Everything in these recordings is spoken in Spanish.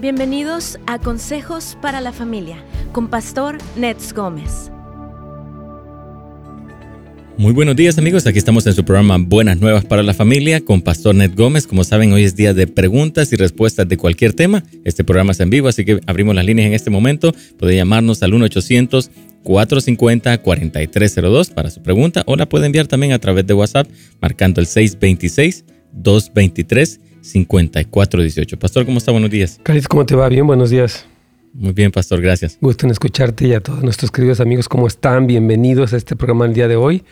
Bienvenidos a Consejos para la Familia con Pastor Nets Gómez. Muy buenos días amigos, aquí estamos en su programa Buenas Nuevas para la Familia con Pastor Net Gómez. Como saben, hoy es día de preguntas y respuestas de cualquier tema. Este programa es en vivo, así que abrimos las líneas en este momento. Puede llamarnos al 1-800-450-4302 para su pregunta o la puede enviar también a través de WhatsApp marcando el 626 223 5418. Pastor, ¿cómo está? Buenos días. Carlitos, ¿cómo te va? Bien, buenos días. Muy bien, Pastor, gracias. Gusto en escucharte y a todos nuestros queridos amigos, ¿cómo están? Bienvenidos a este programa el día de hoy.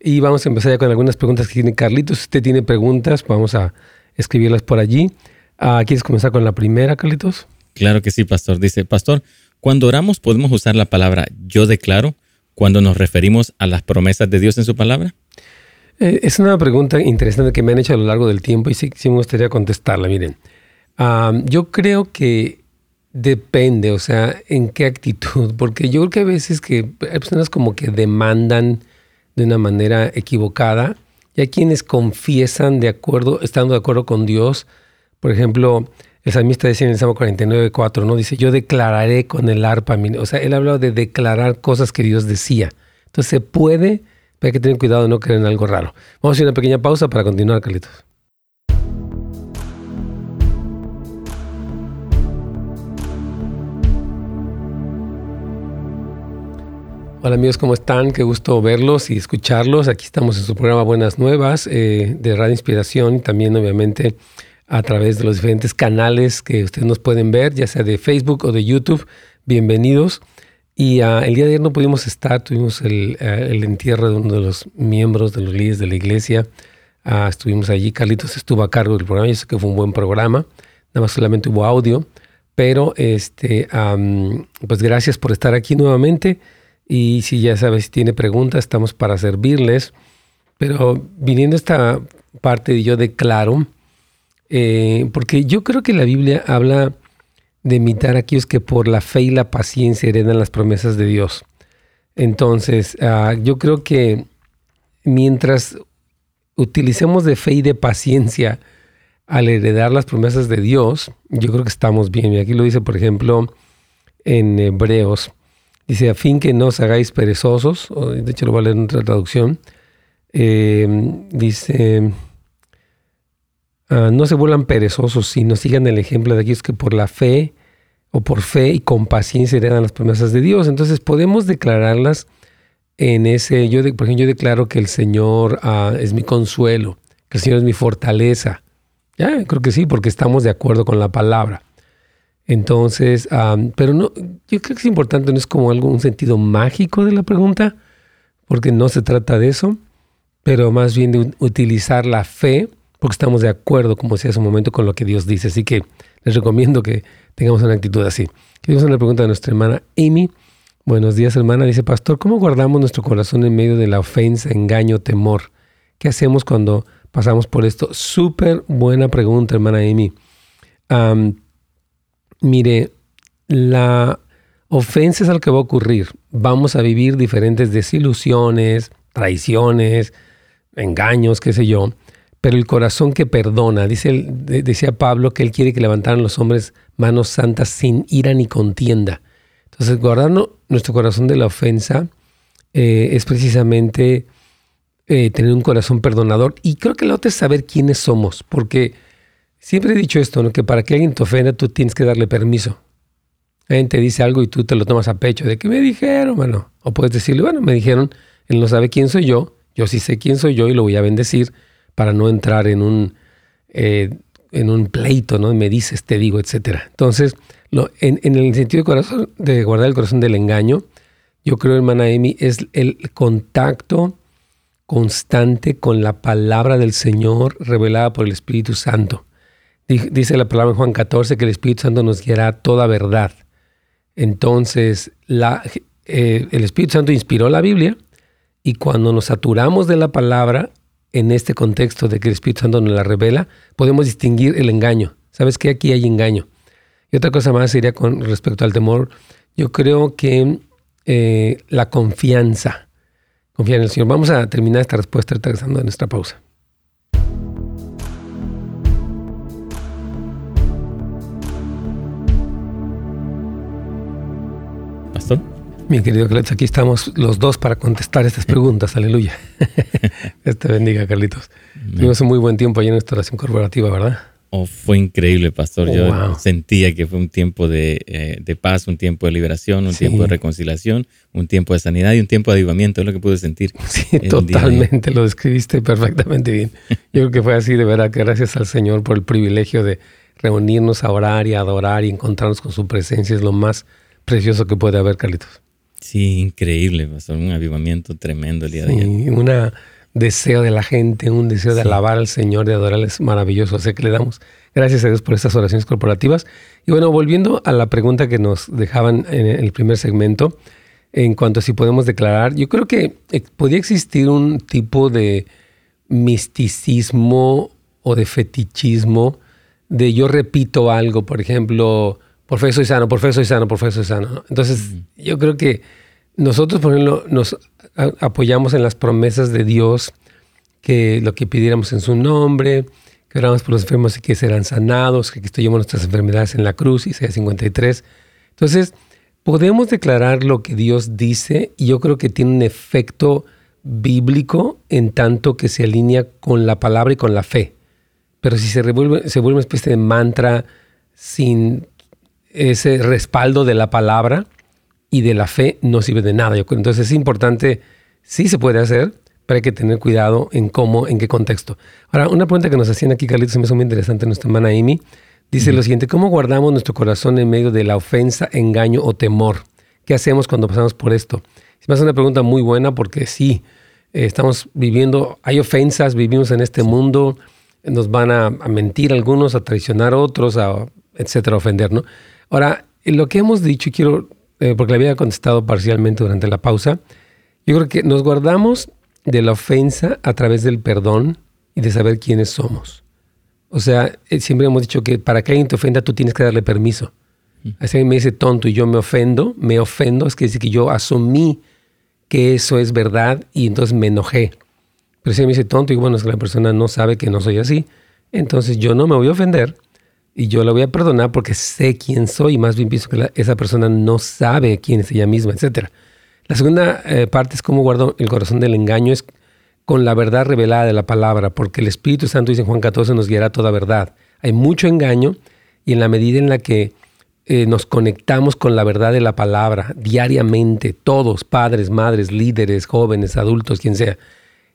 Y vamos a empezar ya con algunas preguntas que tiene Carlitos. Si usted tiene preguntas, vamos a escribirlas por allí. Ah, ¿Quieres comenzar con la primera, Carlitos? Claro que sí, Pastor. Dice, Pastor, cuando oramos podemos usar la palabra yo declaro cuando nos referimos a las promesas de Dios en su palabra. Eh, es una pregunta interesante que me han hecho a lo largo del tiempo y sí, me gustaría contestarla. Miren, yo creo que depende, o sea, en qué actitud, porque yo creo que a veces que hay personas como que demandan de una manera equivocada y hay quienes confiesan de acuerdo, estando de acuerdo con Dios. Por ejemplo, el salmista decía en el Salmo 49, 4, ¿no? Dice, yo declararé con el arpa. O sea, él hablaba de declarar cosas que Dios decía. Entonces se puede pero hay que tener cuidado de no creer en algo raro. Vamos a hacer una pequeña pausa para continuar, Carlitos. Hola amigos, ¿cómo están? Qué gusto verlos y escucharlos. Aquí estamos en su programa Buenas Nuevas eh, de Radio Inspiración y también obviamente a través de los diferentes canales que ustedes nos pueden ver, ya sea de Facebook o de YouTube. Bienvenidos. Y ah, el día de ayer no pudimos estar, tuvimos el, eh, el, entierro de uno de los miembros de los líderes de la iglesia. Ah, estuvimos allí, Carlitos estuvo a cargo del programa, yo sé que fue un buen programa, nada más solamente hubo audio, pero este, pues gracias por estar aquí nuevamente. Y si ya sabes, si tiene preguntas, estamos para servirles. Pero viniendo a esta parte yo declaro, eh, porque yo creo que la Biblia habla de imitar a aquellos que por la fe y la paciencia heredan las promesas de Dios. Entonces, ah, yo creo que mientras utilicemos de fe y de paciencia al heredar las promesas de Dios, yo creo que estamos bien. Y aquí lo dice, por ejemplo, en Hebreos. Dice, a fin que no os hagáis perezosos, de hecho lo voy a leer en otra traducción. Eh, dice, Ah, no se vuelvan perezosos, sino sigan el ejemplo de aquellos que por la fe o por fe y con paciencia heredan las promesas de Dios. Entonces podemos declararlas en ese, yo por ejemplo, yo declaro que el Señor ah, es mi consuelo, que el Señor es mi fortaleza. Ya, creo que sí, porque estamos de acuerdo con la palabra. Entonces, ah, pero no, yo creo que es importante, no es como algo, un sentido mágico de la pregunta, porque no se trata de eso, pero más bien de utilizar la fe porque estamos de acuerdo, como decía hace un momento, con lo que Dios dice. Así que les recomiendo que tengamos una actitud así. Queremos una pregunta de nuestra hermana Amy. Buenos días, hermana. Dice, Pastor, ¿cómo guardamos nuestro corazón en medio de la ofensa, engaño, temor? ¿Qué hacemos cuando pasamos por esto? Súper buena pregunta, hermana Amy. mire, la ofensa es algo que va a ocurrir. Vamos a vivir diferentes desilusiones, traiciones, engaños, qué sé yo pero el corazón que perdona. Dice, decía Pablo que él quiere que levantaran los hombres manos santas sin ira ni contienda. Entonces, guardando nuestro corazón de la ofensa eh, es precisamente eh, tener un corazón perdonador. Y creo que lo otro es saber quiénes somos, porque siempre he dicho esto, ¿no? que para que alguien te ofenda tú tienes que darle permiso. Alguien te dice algo y tú te lo tomas a pecho, de que me dijeron, bueno, o puedes decirle, bueno, me dijeron, él no sabe quién soy yo, yo sí sé quién soy yo y lo voy a bendecir para no entrar en un, eh, en un pleito, ¿no? Me dices, te digo, etcétera. Entonces, lo, en, el sentido de, corazón, de guardar el corazón del engaño, yo creo, hermana Emi, es el contacto constante con la palabra del Señor revelada por el Espíritu Santo. Dice la palabra en Juan 14 que el Espíritu Santo nos guiará a toda verdad. Entonces, eh, el Espíritu Santo inspiró la Biblia y cuando nos saturamos de la palabra, en este contexto de que el Espíritu Santo nos la revela, podemos distinguir el engaño. ¿Sabes que Aquí hay engaño. Y otra cosa más sería con respecto al temor. Yo creo que eh, la confianza, confiar en el Señor. Vamos a terminar esta respuesta regresando nuestra pausa. Mi querido Carlitos, aquí estamos los dos para contestar estas preguntas. Aleluya. Este bendiga, Carlitos. Tuvimos un muy buen tiempo allí en nuestra oración corporativa, ¿verdad? Oh, fue increíble, pastor. Yo sentía que fue un tiempo de, eh, paz, un tiempo de liberación, un tiempo de reconciliación, un tiempo de sanidad y un tiempo de avivamiento. Es lo que pude sentir. Sí, totalmente. Lo describiste perfectamente bien. Yo creo que fue así, de verdad, que gracias al Señor por el privilegio de reunirnos a orar y adorar y encontrarnos con su presencia. Es lo más precioso que puede haber, Carlitos. Sí, increíble, pastor. Un avivamiento tremendo el día de ayer. Una deseo de la gente, un deseo de alabar al Señor, de adorarle, es maravilloso. Sé que le damos gracias a Dios por estas oraciones corporativas. Y bueno, volviendo a la pregunta que nos dejaban en el primer segmento, en cuanto a si podemos declarar, yo creo que eh, podría existir un tipo de misticismo o de fetichismo de yo repito algo, por ejemplo, por fe soy sano, por fe soy sano, por fe soy sano. Entonces, yo creo que nosotros, por ejemplo, nos apoyamos en las promesas de Dios, que lo que pidiéramos en su nombre, que oramos por los enfermos y que serán sanados, que Cristo llevó nuestras enfermedades en la cruz, Isaías 53. Entonces, podemos declarar lo que Dios dice y yo creo que tiene un efecto bíblico en tanto que se alinea con la palabra y con la fe. Pero si se, revuelve, se vuelve una especie de mantra sin ese respaldo de la palabra, y de la fe no sirve de nada. Entonces es importante, sí se puede hacer, pero hay que tener cuidado en cómo, en qué contexto. Ahora, una pregunta que nos hacían aquí, Carlitos, se me hizo muy interesante nuestra hermana Amy. Dice lo siguiente, ¿cómo guardamos nuestro corazón en medio de la ofensa, engaño o temor? ¿Qué hacemos cuando pasamos por esto? Es más una pregunta muy buena porque sí, eh, estamos viviendo, hay ofensas, vivimos en este mundo, nos van a, mentir algunos, a traicionar a otros, a, etcétera, a ofender, ¿no? Ahora, lo que hemos dicho, y quiero eh, porque le había contestado parcialmente durante la pausa, yo creo que nos guardamos de la ofensa a través del perdón y de saber quiénes somos. O sea, eh, siempre hemos dicho que para que alguien te ofenda tú tienes que darle permiso. Si alguien me dice tonto y yo me ofendo, me ofendo, es que decir que yo asumí que eso es verdad y entonces me enojé. Pero si me dice tonto y bueno, es que la persona no sabe que no soy así, entonces yo no me voy a ofender y yo la voy a perdonar porque sé quién soy y más bien pienso que esa persona no sabe quién es ella misma, etc. La segunda eh, parte es cómo guardo el corazón del engaño, es con la verdad revelada de la palabra, porque el Espíritu Santo, dice en Juan 14, nos guiará toda verdad. Hay mucho engaño y en la medida en la que eh, nos conectamos con la verdad de la palabra diariamente, todos, padres, madres, líderes, jóvenes, adultos, quien sea,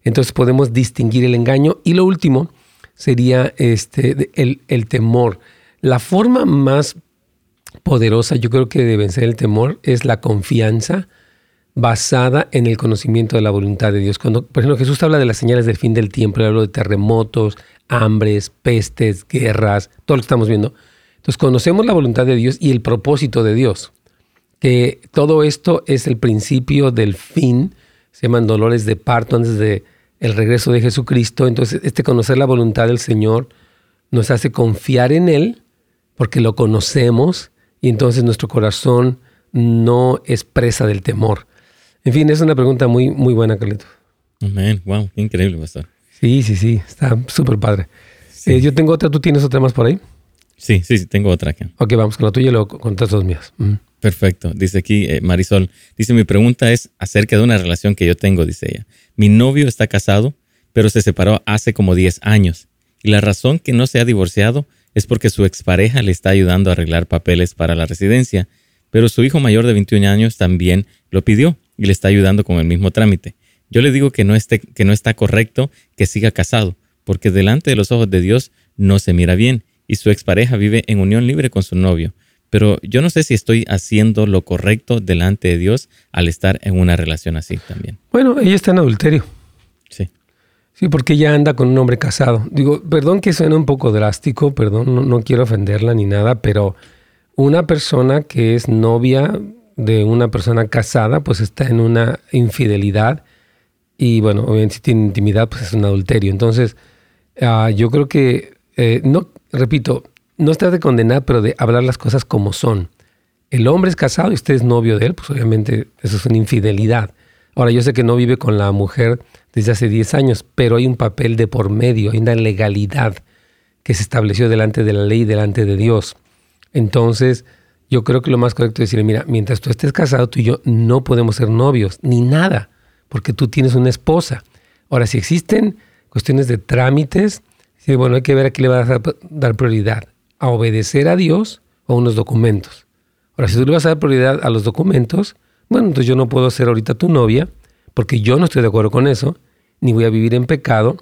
entonces podemos distinguir el engaño. Y lo último, sería este, el, el temor. La forma más poderosa, yo creo que de vencer el temor, es la confianza basada en el conocimiento de la voluntad de Dios. Cuando, por ejemplo, Jesús habla de las señales del fin del tiempo, habla de terremotos, hambres, pestes, guerras, todo lo que estamos viendo. Entonces conocemos la voluntad de Dios y el propósito de Dios, que todo esto es el principio del fin, se llaman dolores de parto antes de el regreso de Jesucristo. Entonces, este conocer la voluntad del Señor nos hace confiar en Él porque lo conocemos y entonces nuestro corazón no es presa del temor. En fin, es una pregunta muy, muy buena, Carlitos. Amén. Wow, qué increíble, pastor. Sí, sí, sí, está súper padre. Eh, yo tengo otra, ¿tú tienes otra más por ahí? Sí, sí, sí, tengo otra aquí. Ok, vamos con la tuya y luego contas los míos. Perfecto. Dice aquí eh, Marisol. Dice, mi pregunta es acerca de una relación que yo tengo, dice ella. Mi novio está casado, pero se separó hace como 10 años. Y la razón que no se ha divorciado es porque su expareja le está ayudando a arreglar papeles para la residencia, pero su hijo mayor de 21 años también lo pidió y le está ayudando con el mismo trámite. Yo le digo que no, que no está correcto que siga casado, porque delante de los ojos de Dios no se mira bien, y su expareja vive en unión libre con su novio. Pero yo no sé si estoy haciendo lo correcto delante de Dios al estar en una relación así también. Bueno, ella está en adulterio. Sí. Sí, porque ella anda con un hombre casado. Digo, perdón que suene un poco drástico, perdón, no, quiero ofenderla ni nada, pero una persona que es novia de una persona casada, pues está en una infidelidad y bueno, obviamente si tiene intimidad, pues es un adulterio. Entonces, ah, yo creo que, eh, no, repito, no está de condenar, pero de hablar las cosas como son. El hombre es casado y usted es novio de él, pues obviamente eso es una infidelidad. Ahora, yo sé que no vive con la mujer desde hace 10 años, pero hay un papel de por medio, hay una legalidad que se estableció delante de la ley, delante de Dios. Entonces, yo creo que lo más correcto es decirle, mira, mientras tú estés casado, tú y yo no podemos ser novios, ni nada, porque tú tienes una esposa. Ahora, si existen cuestiones de trámites, bueno, hay que ver a qué le vas a dar prioridad, a obedecer a Dios o unos documentos. Ahora, si tú le vas a dar prioridad a los documentos, bueno, entonces yo no puedo ser ahorita tu novia, porque yo no estoy de acuerdo con eso, ni voy a vivir en pecado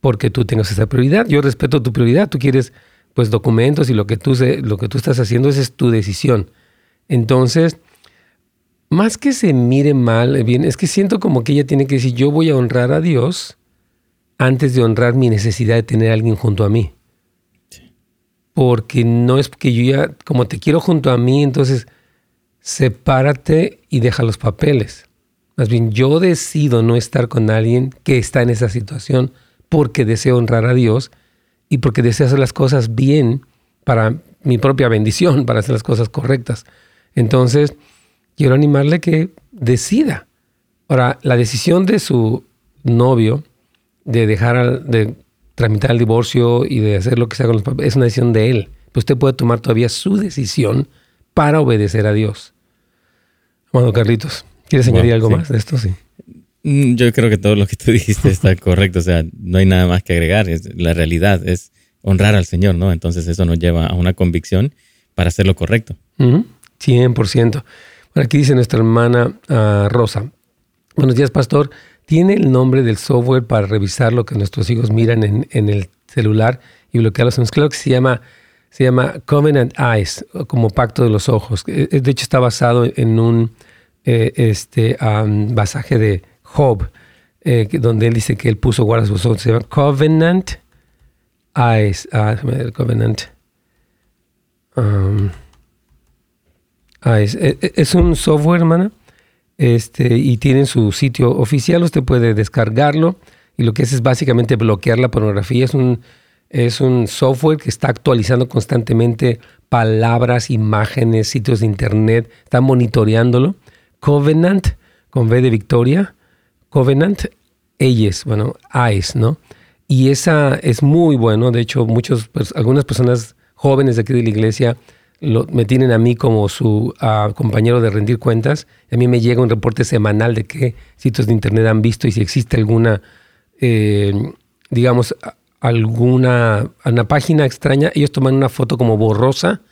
porque tú tengas esa prioridad. Yo respeto tu prioridad, tú quieres pues documentos y lo que tú, lo que tú estás haciendo esa es tu decisión. Entonces, más que se mire mal, bien, es que siento como que ella tiene que decir, yo voy a honrar a Dios antes de honrar mi necesidad de tener a alguien junto a mí. Porque no es que yo ya, como te quiero junto a mí, entonces sepárate y deja los papeles. Más bien, yo decido no estar con alguien que está en esa situación porque deseo honrar a Dios y porque deseo hacer las cosas bien para mi propia bendición, para hacer las cosas correctas. Entonces, quiero animarle que decida. Ahora, la decisión de su novio de dejar, de tramitar el divorcio y de hacer lo que sea con los papeles, es una decisión de él. Pero usted puede tomar todavía su decisión para obedecer a Dios. Bueno, Carlitos, ¿quieres añadir algo más de esto? Sí. Mm, yo creo que todo lo que tú dijiste está correcto, o sea, no hay nada más que agregar, la realidad es honrar al Señor, ¿no? Entonces eso nos lleva a una convicción para hacer lo correcto. 100%. Bueno, aquí dice nuestra hermana uh, Rosa. Buenos días, pastor. ¿Tiene el nombre del software para revisar lo que nuestros hijos miran en, el celular y bloquearlos? Claro que se llama, se llama Covenant Eyes, como pacto de los ojos. Eh, de hecho, está basado en un eh, este, um, pasaje de Job, eh, donde él dice que él puso guardas sus ojos, se llama Covenant Eyes, ah, Covenant um, Eyes. Es, un software, hermana, este, y tiene su sitio oficial, usted puede descargarlo, y lo que hace es básicamente bloquear la pornografía. Es un, es un software que está actualizando constantemente palabras, imágenes, sitios de internet, está monitoreándolo. Covenant, con V de Victoria, Covenant Eyes, bueno, Eyes, ¿no? Y esa es muy bueno. De hecho, muchos, pues, algunas personas jóvenes de aquí de la iglesia me tienen a mí como su ah, compañero de rendir cuentas. A mí me llega un reporte semanal de qué sitios de internet han visto y si existe alguna, eh, digamos, alguna una página extraña. Ellos toman una foto como borrosa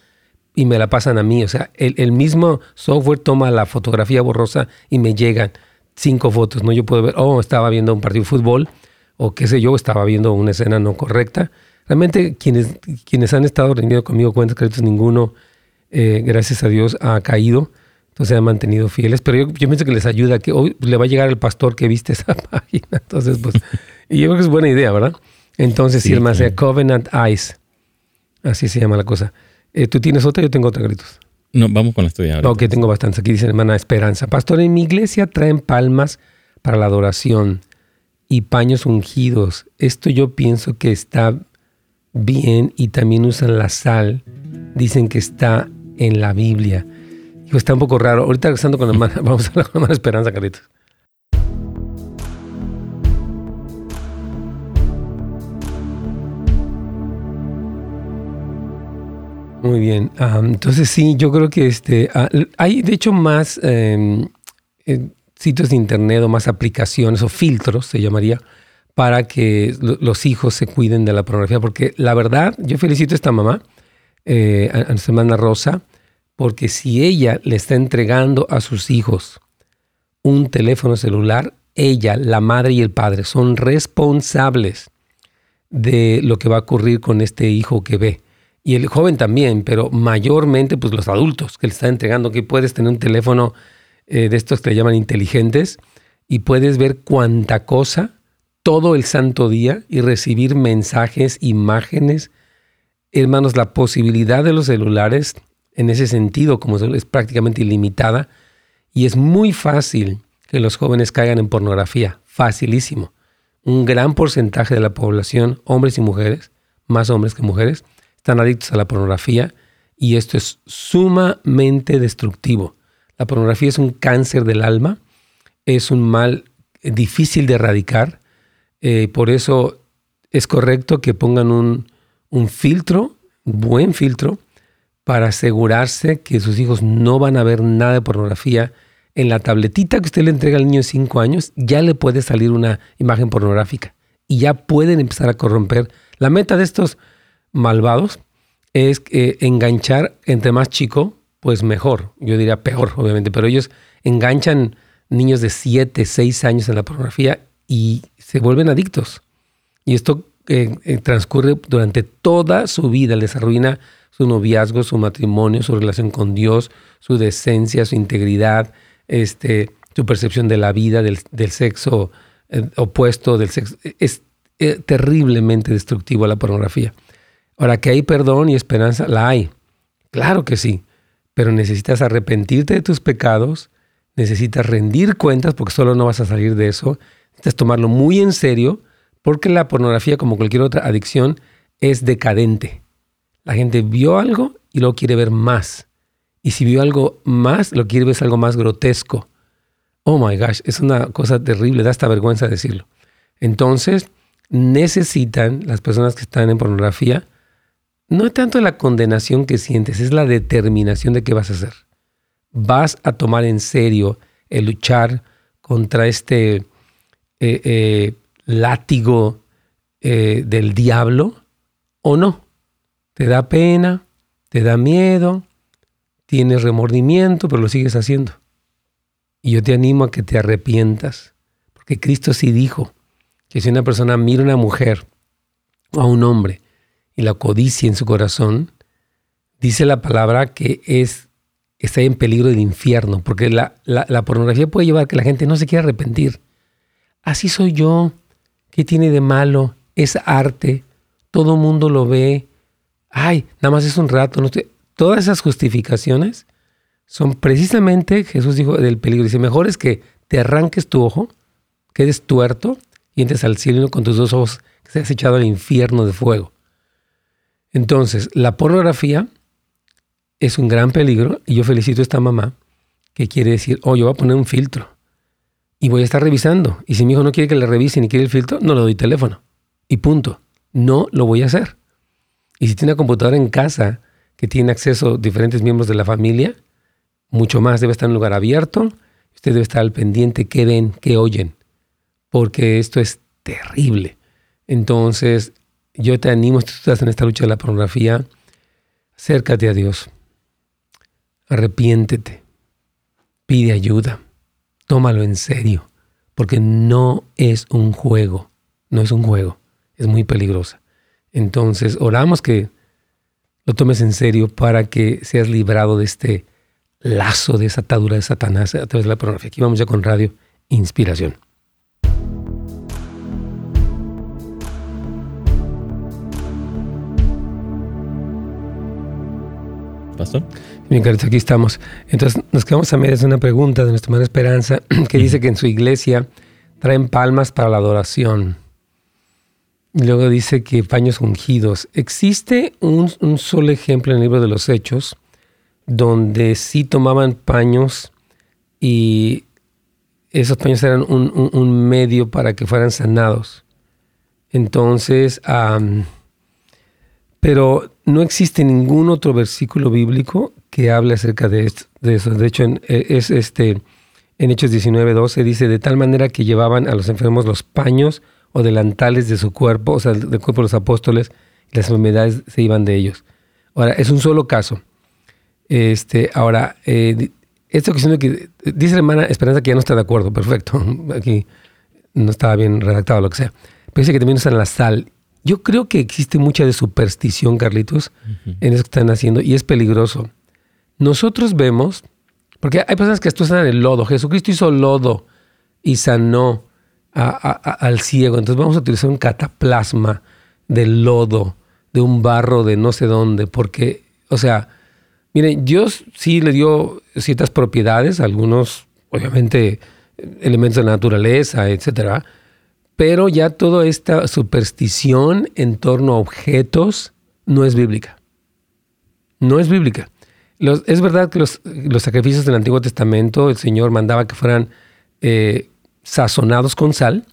y me la pasan a mí. O sea, el, el mismo software toma la fotografía borrosa y me llegan cinco fotos, ¿no? Yo puedo ver, oh, estaba viendo un partido de fútbol, o qué sé yo, estaba viendo una escena no correcta. Realmente quienes, quienes han estado rendiendo conmigo cuentas, créditos, ninguno, eh, gracias a Dios, ha caído. Entonces se han mantenido fieles. Pero yo, pienso que les ayuda, que hoy le va a llegar el pastor que viste esa página. Entonces, pues, y yo creo que es buena idea, ¿verdad? Entonces, sí, sea Covenant Eyes. Así se llama la cosa. Eh, ¿Tú tienes otra? Yo tengo otra, Gritos. No, vamos con la tuya. Ok, tengo bastantes. Aquí dice hermana Esperanza. Pastor, en mi iglesia traen palmas para la adoración y paños ungidos. Esto yo pienso que está bien y también usan la sal. Dicen que está en la Biblia. Digo, está un poco raro. Ahorita regresando con la hermana, vamos a hablar con la hermana Esperanza, Carlitos. Muy bien. entonces sí, yo creo que este, ah, hay de hecho más em, eh, sitios de internet o más aplicaciones o filtros, se llamaría, para que los hijos se cuiden de la pornografía. Porque la verdad, yo felicito a esta mamá, eh, a, nuestra hermana Rosa, porque si ella le está entregando a sus hijos un teléfono celular, ella, la madre y el padre son responsables de lo que va a ocurrir con este hijo que ve y el joven también, pero mayormente pues los adultos que le están entregando, que puedes tener un teléfono eh, de estos que le llaman inteligentes y puedes ver cuánta cosa todo el santo día y recibir mensajes, imágenes. Hermanos, la posibilidad de los celulares en ese sentido, como es prácticamente ilimitada, y es muy fácil que los jóvenes caigan en pornografía, facilísimo. Un gran porcentaje de la población, hombres y mujeres, más hombres que mujeres, están adictos a la pornografía y esto es sumamente destructivo. La pornografía es un cáncer del alma, es un mal difícil de erradicar, eh, por eso es correcto que pongan un, un filtro, buen filtro, para asegurarse que sus hijos no van a ver nada de pornografía. En la tabletita que usted le entrega al niño de 5 años, ya le puede salir una imagen pornográfica y ya pueden empezar a corromper. La meta de estos malvados es enganchar entre más chico, pues mejor. Yo diría peor, obviamente, pero ellos enganchan niños de 7, 6 años en la pornografía y se vuelven adictos. Y esto eh, eh, transcurre durante toda su vida, les arruina su noviazgo, su matrimonio, su relación con Dios, su decencia, su integridad, este, su percepción de la vida, del, sexo eh, opuesto, del. Es terriblemente destructivo la pornografía. Ahora, que hay perdón y esperanza, la hay. Claro que sí, pero necesitas arrepentirte de tus pecados, necesitas rendir cuentas porque solo no vas a salir de eso, necesitas tomarlo muy en serio porque la pornografía, como cualquier otra adicción, es decadente. La gente vio algo y luego quiere ver más. Y si vio algo más, lo quiere ver algo más grotesco. Oh my gosh, es una cosa terrible, da hasta vergüenza decirlo. Entonces, necesitan las personas que están en pornografía, no tanto la condenación que sientes, es la determinación de qué vas a hacer. Vas a tomar en serio el luchar contra este eh, eh, látigo eh, del diablo o no. Te da pena, te da miedo, tienes remordimiento, pero lo sigues haciendo. Y yo te animo a que te arrepientas, porque Cristo sí dijo que si una persona mira a una mujer o a un hombre y la codicia en su corazón, dice la palabra que es, está en peligro del infierno, porque la, la pornografía puede llevar a que la gente no se quiera arrepentir. Así soy yo, ¿Qué tiene de malo? Es arte, todo mundo lo ve. Ay, nada más es un rato. No Todas esas justificaciones son precisamente, Jesús dijo, del peligro. Dice, mejor es que te arranques tu ojo, quedes tuerto y entres al cielo con tus dos ojos que seas echado al infierno de fuego. Entonces, la pornografía es un gran peligro y yo felicito a esta mamá que quiere decir, oh, yo voy a poner un filtro y voy a estar revisando. Y si mi hijo no quiere que le revise ni quiere el filtro, no le doy teléfono. Y punto. No lo voy a hacer. Y si tiene una computadora en casa que tiene acceso a diferentes miembros de la familia, mucho más debe estar en un lugar abierto. Usted debe estar al pendiente qué ven, qué oyen, porque esto es terrible. Entonces, yo te animo, si tú estás en esta lucha de la pornografía, acércate a Dios, arrepiéntete, pide ayuda tómalo en serio, porque no es un juego, no es un juego, es muy peligrosa. Entonces, oramos que lo tomes en serio para que seas librado de este lazo, de esa atadura de Satanás a través de la pornografía. Aquí vamos ya con Radio Inspiración. Pastor. Bien, Carlos, aquí estamos. Entonces, nos quedamos a medias de una pregunta de nuestra hermana Esperanza, que dice que en su iglesia traen palmas para la adoración. Y luego dice que paños ungidos. Existe un, solo ejemplo en el libro de los Hechos donde sí tomaban paños y esos paños eran un, medio para que fueran sanados. Entonces, pero no existe ningún otro versículo bíblico que habla acerca de, eso. De hecho, en, eh, es este, en Hechos 19, 12 dice, de tal manera que llevaban a los enfermos los paños o delantales de su cuerpo, o sea, del cuerpo de los apóstoles, y las enfermedades se iban de ellos. Ahora, es un solo caso. Este, ahora, eh, esta cuestión que dice la hermana Esperanza que ya no está de acuerdo, perfecto, aquí no estaba bien redactado, lo que sea. Pero dice que también usan la sal. Yo creo que existe mucha de superstición, Carlitos, en eso que están haciendo, y es peligroso. Nosotros vemos, porque hay personas que están en el lodo. Jesucristo hizo lodo y sanó al ciego. Entonces vamos a utilizar un cataplasma del lodo, de un barro de no sé dónde, porque, o sea, miren, Dios sí le dio ciertas propiedades, algunos, obviamente, elementos de la naturaleza, etcétera, pero ya toda esta superstición en torno a objetos no es bíblica. No es bíblica es verdad que los, sacrificios del Antiguo Testamento, el Señor mandaba que fueran eh, sazonados con sal,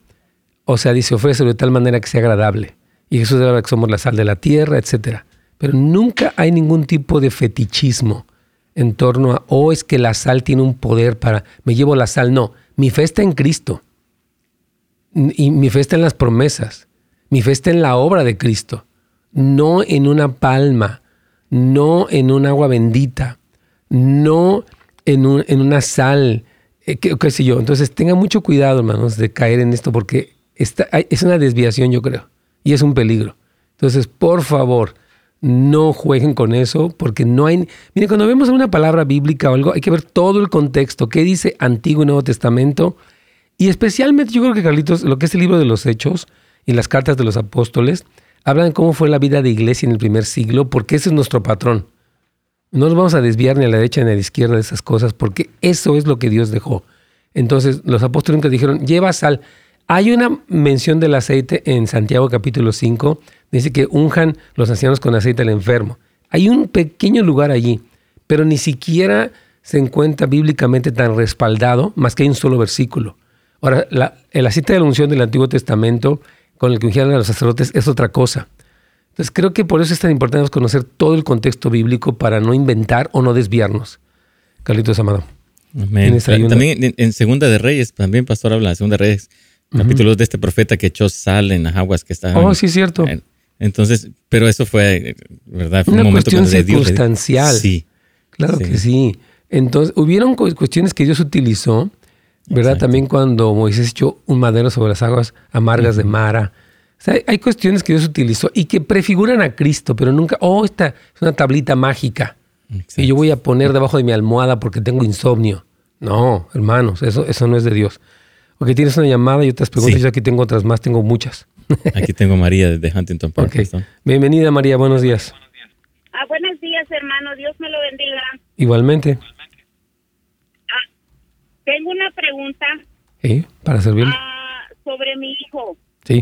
o sea, dice, ofrece de tal manera que sea agradable. Y Jesús habla que somos la sal de la tierra, etc. pero nunca hay ningún tipo de fetichismo en torno a, oh, es que la sal tiene un poder para, me llevo la sal. No, mi fe está en Cristo. Y mi fe está en las promesas. Mi fe está en la obra de Cristo. No en una palma, no en un agua bendita, no en, una sal, eh, qué, sé yo. Entonces tengan mucho cuidado, hermanos, de caer en esto porque es una desviación, yo creo, y es un peligro. Entonces, por favor, no jueguen con eso porque no hay... Miren, cuando vemos una palabra bíblica o algo, hay que ver todo el contexto. ¿Qué dice Antiguo y Nuevo Testamento? Y especialmente yo creo que, Carlitos, lo que es el libro de los Hechos y las cartas de los apóstoles, hablan de cómo fue la vida de iglesia en el primer siglo, porque ese es nuestro patrón. No nos vamos a desviar ni a la derecha ni a la izquierda de esas cosas, porque eso es lo que Dios dejó. Entonces, los apóstoles nunca dijeron, lleva sal. Hay una mención del aceite en Santiago capítulo 5 Dice que unjan los ancianos con aceite al enfermo. Hay un pequeño lugar allí, pero ni siquiera se encuentra bíblicamente tan respaldado, más que hay un solo versículo. Ahora, el aceite de la unción del Antiguo Testamento, con el que ungían a los sacerdotes, es otra cosa. Entonces, creo que por eso es tan importante conocer todo el contexto bíblico para no inventar o no desviarnos. Carlitos Amado. Amén. También en, Segunda de Reyes, también Pastor habla de Segunda de Reyes, capítulos de este profeta que echó sal en las aguas que estaban. Oh, sí, cierto. Entonces, pero eso fue, ¿verdad? Fue Una un cuestión circunstancial. sí. Claro que sí. Entonces, hubieron cuestiones que Dios utilizó, ¿verdad? También cuando Moisés echó un madero sobre las aguas amargas de Mara. O sea, hay cuestiones que Dios utilizó y que prefiguran a Cristo, pero nunca, oh, esta es una tablita mágica y yo voy a poner debajo de mi almohada porque tengo insomnio. No, hermanos, eso, eso no es de Dios. Porque tienes una llamada y otras preguntas, yo aquí tengo otras más, tengo muchas. Aquí tengo a María desde Huntington Park. Bienvenida María, buenos días. Ah, buenos días hermano, Dios me lo bendiga. Igualmente. Tengo una pregunta. Sí, para servirle. Ah, sobre mi hijo. Sí.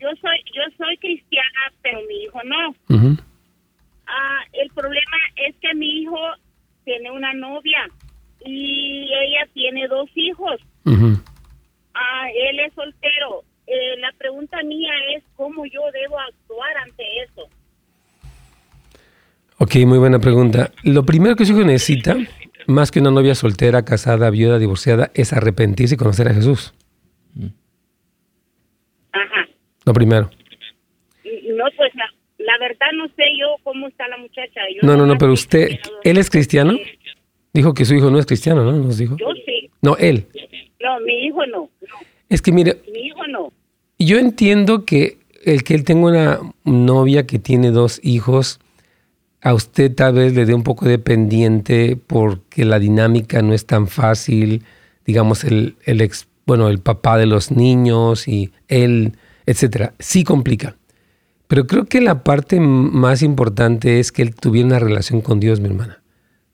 Yo soy, yo soy cristiana, pero mi hijo no. ah, el problema es que mi hijo tiene una novia y ella tiene dos hijos. ah, él es soltero eh, la pregunta mía es cómo yo debo actuar ante eso. Ok, muy buena pregunta. Lo primero que su hijo necesita, más que una novia soltera, casada, viuda, divorciada, es arrepentirse y conocer a Jesús. Ajá. Lo primero. No, pues la, verdad no sé yo cómo está la muchacha. no, no, no, pero usted, ¿él es cristiano? Dijo que su hijo no es cristiano, ¿no? Nos dijo. Yo sí. No, él. No, mi hijo no. Es que mire. Mi hijo no. Yo entiendo que el que él tenga una novia que tiene dos hijos, a usted tal vez le dé un poco de pendiente porque la dinámica no es tan fácil, digamos, el, el ex, bueno, el papá de los niños y él, etcétera. Sí complica. Pero creo que la parte más importante es que él tuviera una relación con Dios, mi hermana.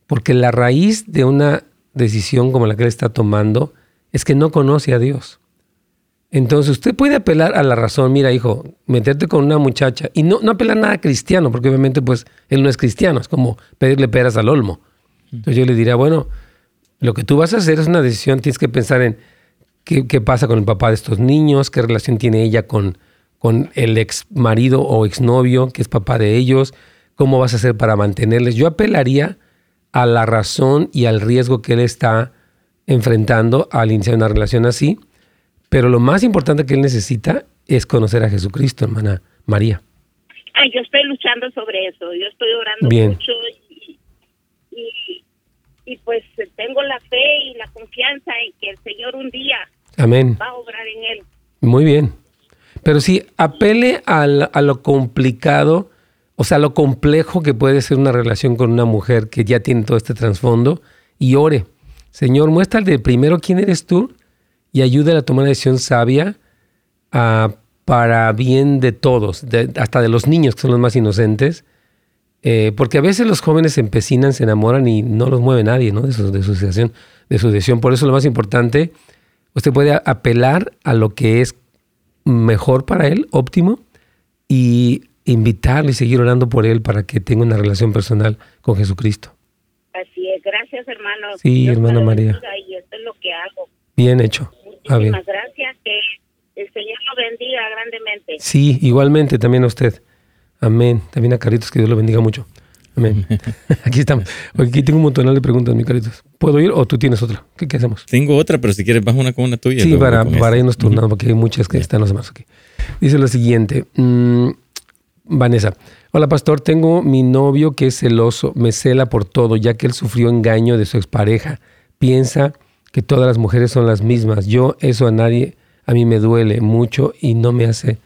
Porque la raíz de una decisión como la que él está tomando es que no conoce a Dios. Entonces usted puede apelar a la razón, mira hijo, meterte con una muchacha y no, no apelar nada cristiano, porque obviamente pues él no es cristiano, es como pedirle peras al olmo. Entonces yo le diría, bueno, lo que tú vas a hacer es una decisión, tienes que pensar en qué, pasa con el papá de estos niños, qué relación tiene ella con, con el ex marido o exnovio, que es papá de ellos, cómo vas a hacer para mantenerles. Yo apelaría a la razón y al riesgo que él está enfrentando al iniciar una relación así pero lo más importante que él necesita es conocer a Jesucristo, hermana María. Ay, yo estoy luchando sobre eso, yo estoy orando mucho y, pues tengo la fe y la confianza en que el Señor un día Amén. va a obrar en él. Muy bien. Pero sí, apele a lo complicado, o sea, lo complejo que puede ser una relación con una mujer que ya tiene todo este trasfondo y ore. Señor, muéstrale primero quién eres tú y ayuda a tomar una decisión sabia ah, para bien de todos, hasta de los niños que son los más inocentes. Eh, porque a veces los jóvenes se empecinan, se enamoran y no los mueve nadie ¿no? de, su, de, su decisión, de su decisión. Por eso lo más importante, usted puede apelar a lo que es mejor para él, óptimo, y invitarle y seguir orando por él para que tenga una relación personal con Jesucristo. Así es, gracias hermano. Sí, hermana María. Y esto es lo que hago. Bien hecho. Muchísimas gracias. Que el Señor lo bendiga grandemente. Sí, igualmente también a usted. Amén. También a Caritos, que Dios lo bendiga mucho. Amén. Aquí estamos. Aquí tengo un montón de preguntas, mi Caritos. ¿Puedo ir o tú tienes otra? ¿Qué, hacemos? Tengo otra, pero si quieres, bajo una con una tuya. Sí, para, para irnos turnando, porque hay muchas que están los demás aquí. Dice lo siguiente. Mm, Vanessa. Hola, pastor. Tengo mi novio que es celoso. Me cela por todo, ya que él sufrió engaño de su expareja. Piensa que todas las mujeres son las mismas. Yo, eso a nadie, a mí me duele mucho y no me hace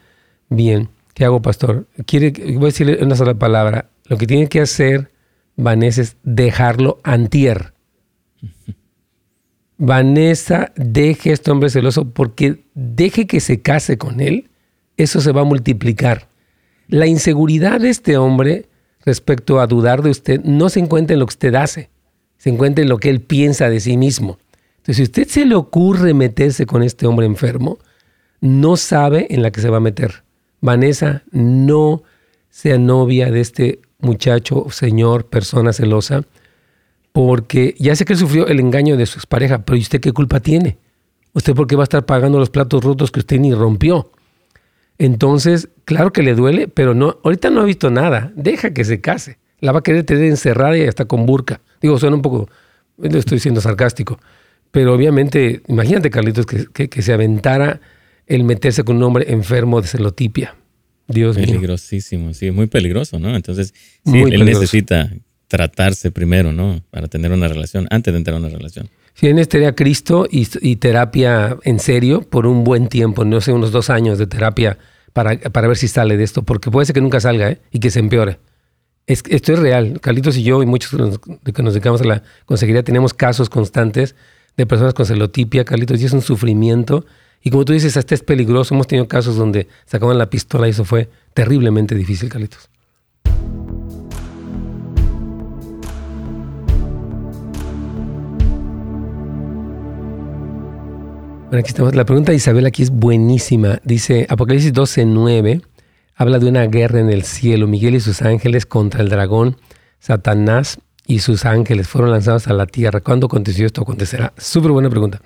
bien. ¿Qué hago, pastor? Quiere, voy a decirle una sola palabra. Lo que tiene que hacer Vanessa es dejarlo antier. Vanessa, deje a este hombre celoso porque deje que se case con él, eso se va a multiplicar. La inseguridad de este hombre respecto a dudar de usted no se encuentra en lo que usted hace, se encuentra en lo que él piensa de sí mismo. Entonces, si usted se le ocurre meterse con este hombre enfermo, no sabe en la que se va a meter. Vanessa, no sea novia de este muchacho, señor, persona celosa, porque ya sé que sufrió el engaño de su expareja, pero ¿y usted qué culpa tiene? ¿Usted por qué va a estar pagando los platos rotos que usted ni rompió? Entonces, claro que le duele, pero no, ahorita no ha visto nada. Deja que se case. La va a querer tener encerrada y hasta con burka. Digo, suena un poco, estoy siendo sarcástico. Pero obviamente, imagínate, Carlitos, que, que, se aventara el meterse con un hombre enfermo de celotipia. Dios mío. Peligrosísimo, sí, muy peligroso, ¿no? Entonces, sí, él necesita tratarse primero, ¿no? Para tener una relación, antes de entrar a una relación. Sí, necesitaría Cristo y, terapia en serio por un buen tiempo, no sé, unos dos años de terapia para, para ver si sale de esto, porque puede ser que nunca salga ¿eh? y que se empeore. Es, esto es real. Carlitos y yo y muchos de que nos dedicamos a la consejería tenemos casos constantes de personas con celotipia, Carlitos, y es un sufrimiento. Y como tú dices, hasta es peligroso. Hemos tenido casos donde sacaban la pistola y eso fue terriblemente difícil, Carlitos. Bueno, aquí estamos. La pregunta de Isabel aquí es buenísima. Dice Apocalipsis 12:9 habla de una guerra en el cielo. Miguel y sus ángeles contra el dragón, Satanás y sus ángeles fueron lanzados a la tierra. ¿Cuándo aconteció esto? Acontecerá. Súper buena pregunta.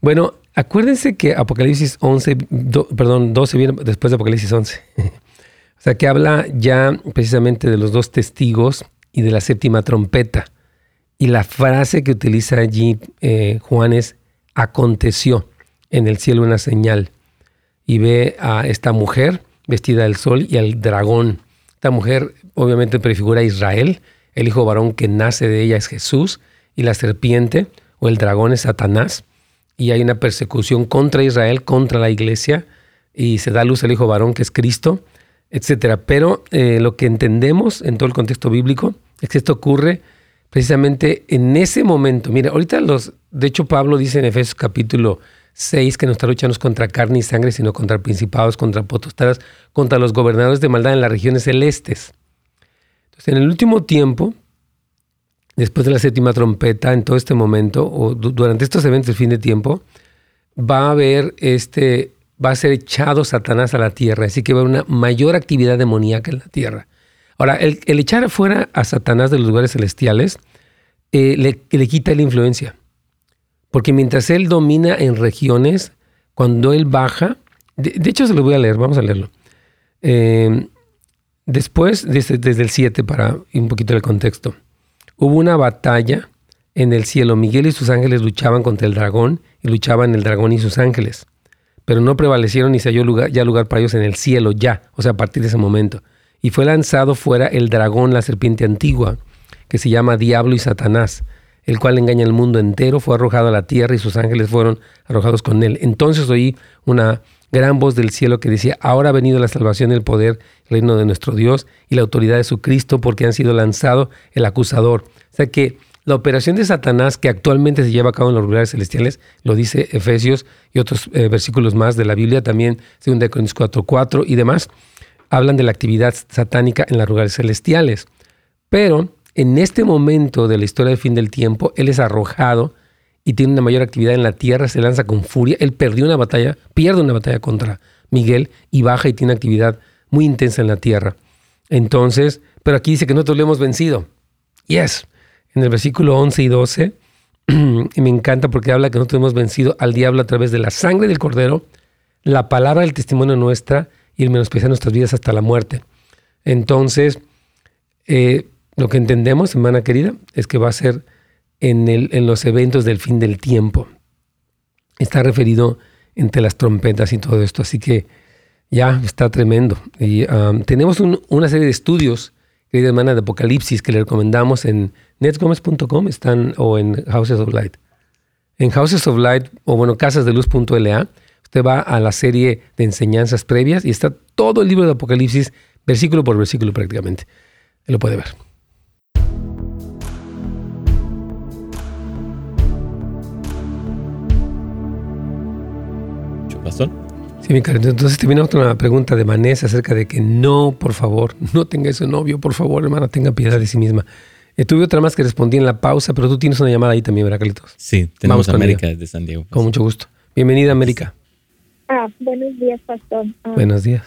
Bueno, acuérdense que Apocalipsis 11, perdón, 12 viene después de Apocalipsis 11. o sea, que habla ya precisamente de los dos testigos y de la séptima trompeta. Y la frase que utiliza allí eh, Juan es, aconteció en el cielo una señal. Y ve a esta mujer vestida del sol y al dragón. Esta mujer obviamente prefigura a Israel, el hijo varón que nace de ella es Jesús y la serpiente o el dragón es Satanás. Y hay una persecución contra Israel, contra la iglesia, y se da luz al hijo varón que es Cristo, etc. Pero eh, lo que entendemos en todo el contexto bíblico es que esto ocurre precisamente en ese momento. Mira, ahorita los, de hecho Pablo dice en Efesios capítulo 6 que nuestra lucha no es contra carne y sangre, sino contra principados, contra potestades, contra los gobernadores de maldad en las regiones celestes. En el último tiempo, después de la séptima trompeta, en todo este momento, o durante estos eventos del fin de tiempo, va a haber este, va a ser echado Satanás a la tierra, así que va a haber una mayor actividad demoníaca en la tierra. Ahora, el, echar afuera a Satanás de los lugares celestiales eh, le, quita la influencia, porque mientras él domina en regiones, cuando él baja, de, hecho se lo voy a leer, vamos a leerlo. Eh, Después, desde, el 7, para un poquito el contexto, hubo una batalla en el cielo. Miguel y sus ángeles luchaban contra el dragón y luchaban el dragón y sus ángeles. Pero no prevalecieron ni se halló ya lugar para ellos en el cielo, ya, o sea, a partir de ese momento. Y fue lanzado fuera el dragón, la serpiente antigua, que se llama Diablo y Satanás, el cual engaña al mundo entero, fue arrojado a la tierra y sus ángeles fueron arrojados con él. Entonces oí una gran voz del cielo que decía, ahora ha venido la salvación, el poder, el reino de nuestro Dios y la autoridad de su Cristo, porque han sido lanzado el acusador. O sea que la operación de Satanás que actualmente se lleva a cabo en los lugares celestiales, lo dice Efesios y otros eh, versículos más de la Biblia, también 2 Corintios 4.4 y demás, hablan de la actividad satánica en los lugares celestiales. Pero en este momento de la historia del fin del tiempo, Él es arrojado y tiene una mayor actividad en la tierra, se lanza con furia. Él perdió una batalla, pierde una batalla contra Miguel y baja y tiene actividad muy intensa en la tierra. Entonces, pero aquí dice que nosotros lo hemos vencido. Yes. En el versículo 11 y 12, y me encanta porque habla que nosotros hemos vencido al diablo a través de la sangre del cordero, la palabra del testimonio nuestra y el menospreciar nuestras vidas hasta la muerte. Entonces, eh, lo que entendemos, hermana querida, es que va a ser en, el, en los eventos del fin del tiempo. Está referido entre las trompetas y todo esto. Así que ya está tremendo. Y um, tenemos una serie de estudios, querida hermana, de Apocalipsis que le recomendamos en netsgomez.com están, o en Houses of Light. En Houses of Light, o bueno, casasdeluz.la, usted va a la serie de enseñanzas previas y está todo el libro de Apocalipsis, versículo por versículo prácticamente. Lo puede ver. Sí, mi cariño. Entonces termina otra pregunta de Vanessa acerca de que no, por favor, no tenga ese novio, por favor, hermana, tenga piedad de sí misma. Eh, tuve otra más que respondí en la pausa, pero tú tienes una llamada ahí también, ¿verdad, Carlitos? Sí, tenemos a América desde San Diego. Con mucho gusto. Bienvenida, América. Ah, buenos días, pastor. Ah, buenos días.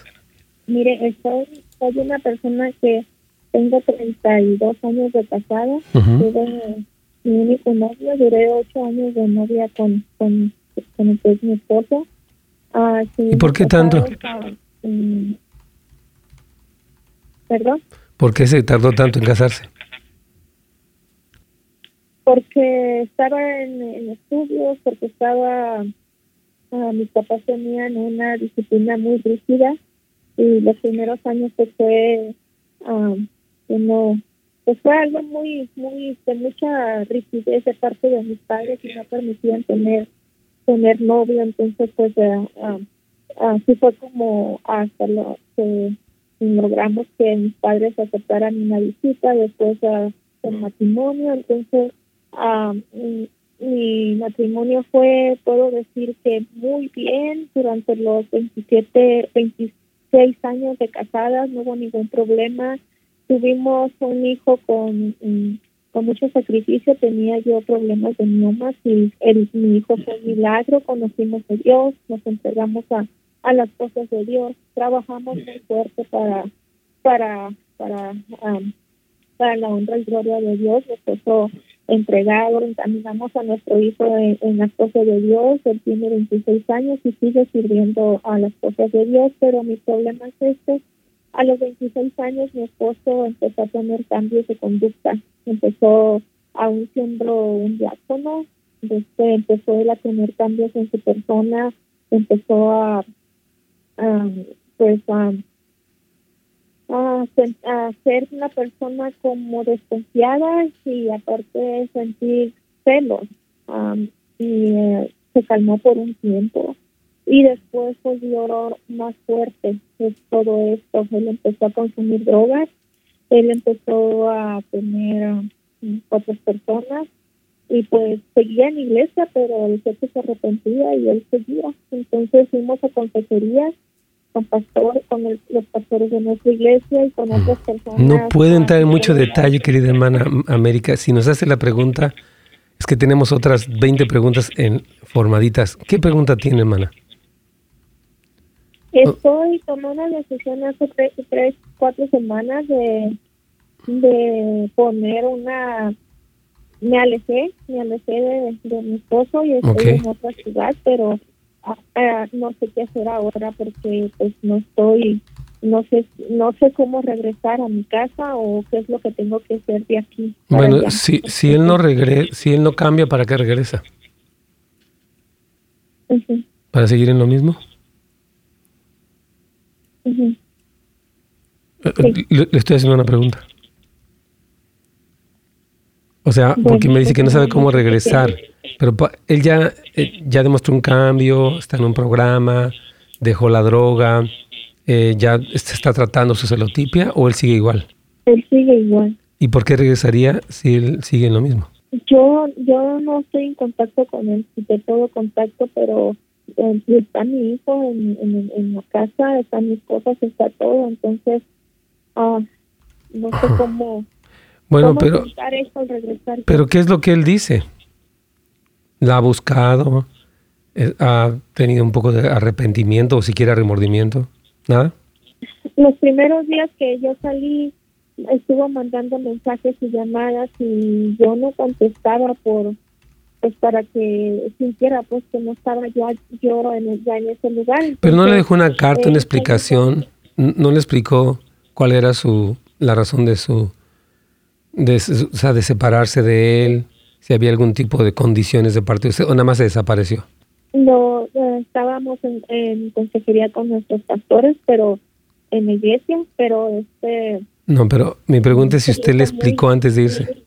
Mire, soy, soy una persona que tengo 32 años de casada. Tuve mi único novio, duré 8 años de novia con, con, con es mi esposo. Ah, ¿Y por qué tanto? Mm, ¿Perdón? ¿Por qué se tardó tanto en casarse? Porque estaba en, estudios, porque estaba, uh, mis papás tenían una disciplina muy rígida y los primeros años pues fue um, pues fue algo muy, muy, de mucha rigidez de parte de mis padres y no permitían tener tener novio, entonces pues ah, así fue como hasta lo que logramos que mis padres aceptaran una visita después del matrimonio, entonces ah, mi, matrimonio fue, puedo decir que muy bien durante los 27, 26 años de casadas, no hubo ningún problema. Tuvimos un hijo con mm, con mucho sacrificio tenía yo problemas de miomas y el, mi hijo fue un milagro, conocimos a Dios, nos entregamos a, a las cosas de Dios, trabajamos muy fuerte para para para para la honra y gloria de Dios, esposo entregado, encaminamos a nuestro hijo en, las cosas de Dios, él tiene 26 años y sigue sirviendo a las cosas de Dios, pero mi problema es este, a los 26 años mi esposo empezó a tener cambios de conducta. Empezó, aún siendo un diácono, después empezó a tener cambios en su persona, empezó a, pues a, a, ser una persona como desconfiada y aparte sentir celos. y eh, se calmó por un tiempo y después volvió más fuerte es todo esto. Él empezó a consumir drogas, él empezó a tener um, otras personas y pues seguía en iglesia, pero el jefe se arrepentía y él seguía. Entonces fuimos a consejería con pastor, con los pastores de nuestra iglesia y con otras personas. No puede entrar en mucho detalle, querida hermana América. Si nos hace la pregunta, es que tenemos otras 20 preguntas en formaditas. ¿Qué pregunta tiene, hermana? Estoy tomando una decisión hace tres, tres cuatro semanas de, de poner una... Me alejé, me alejé de, mi esposo y estoy en otra ciudad, pero ah, ah, no sé qué hacer ahora porque pues no estoy no sé no sé cómo regresar a mi casa o qué es lo que tengo que hacer de aquí. Bueno, si si él no regre si él no cambia, ¿para qué regresa? ¿Para seguir en lo mismo? Le, estoy haciendo una pregunta. O sea, porque me dice que no sabe cómo regresar, pero él ya, eh, ya demostró un cambio, está en un programa, dejó la droga, eh, ya se está tratando su celotipia o él sigue igual. Él sigue igual. ¿Y por qué regresaría si él sigue en lo mismo? Yo, yo no estoy en contacto con él, de todo contacto, pero eh, está mi hijo en, en, la casa, están mis cosas, está todo, entonces ah, no sé cómo. Bueno, pero. Pero, ¿qué es lo que él dice? ¿La ha buscado? Eh, ¿Ha tenido un poco de arrepentimiento o siquiera remordimiento? ¿Nada? Los primeros días que yo salí, estuvo mandando mensajes y llamadas y yo no contestaba por pues para que sintiera pues que no estaba yo, yo en ya en ese lugar. Pero no le dejó una carta, una explicación, no le explicó ¿Cuál era su, la razón de su, de, o sea, de separarse de él? Si había algún tipo de condiciones de parte de usted o nada más se desapareció. No, eh, estábamos en, consejería con nuestros pastores, pero en la iglesia, pero este... No, pero mi pregunta es si usted le explicó antes de irse.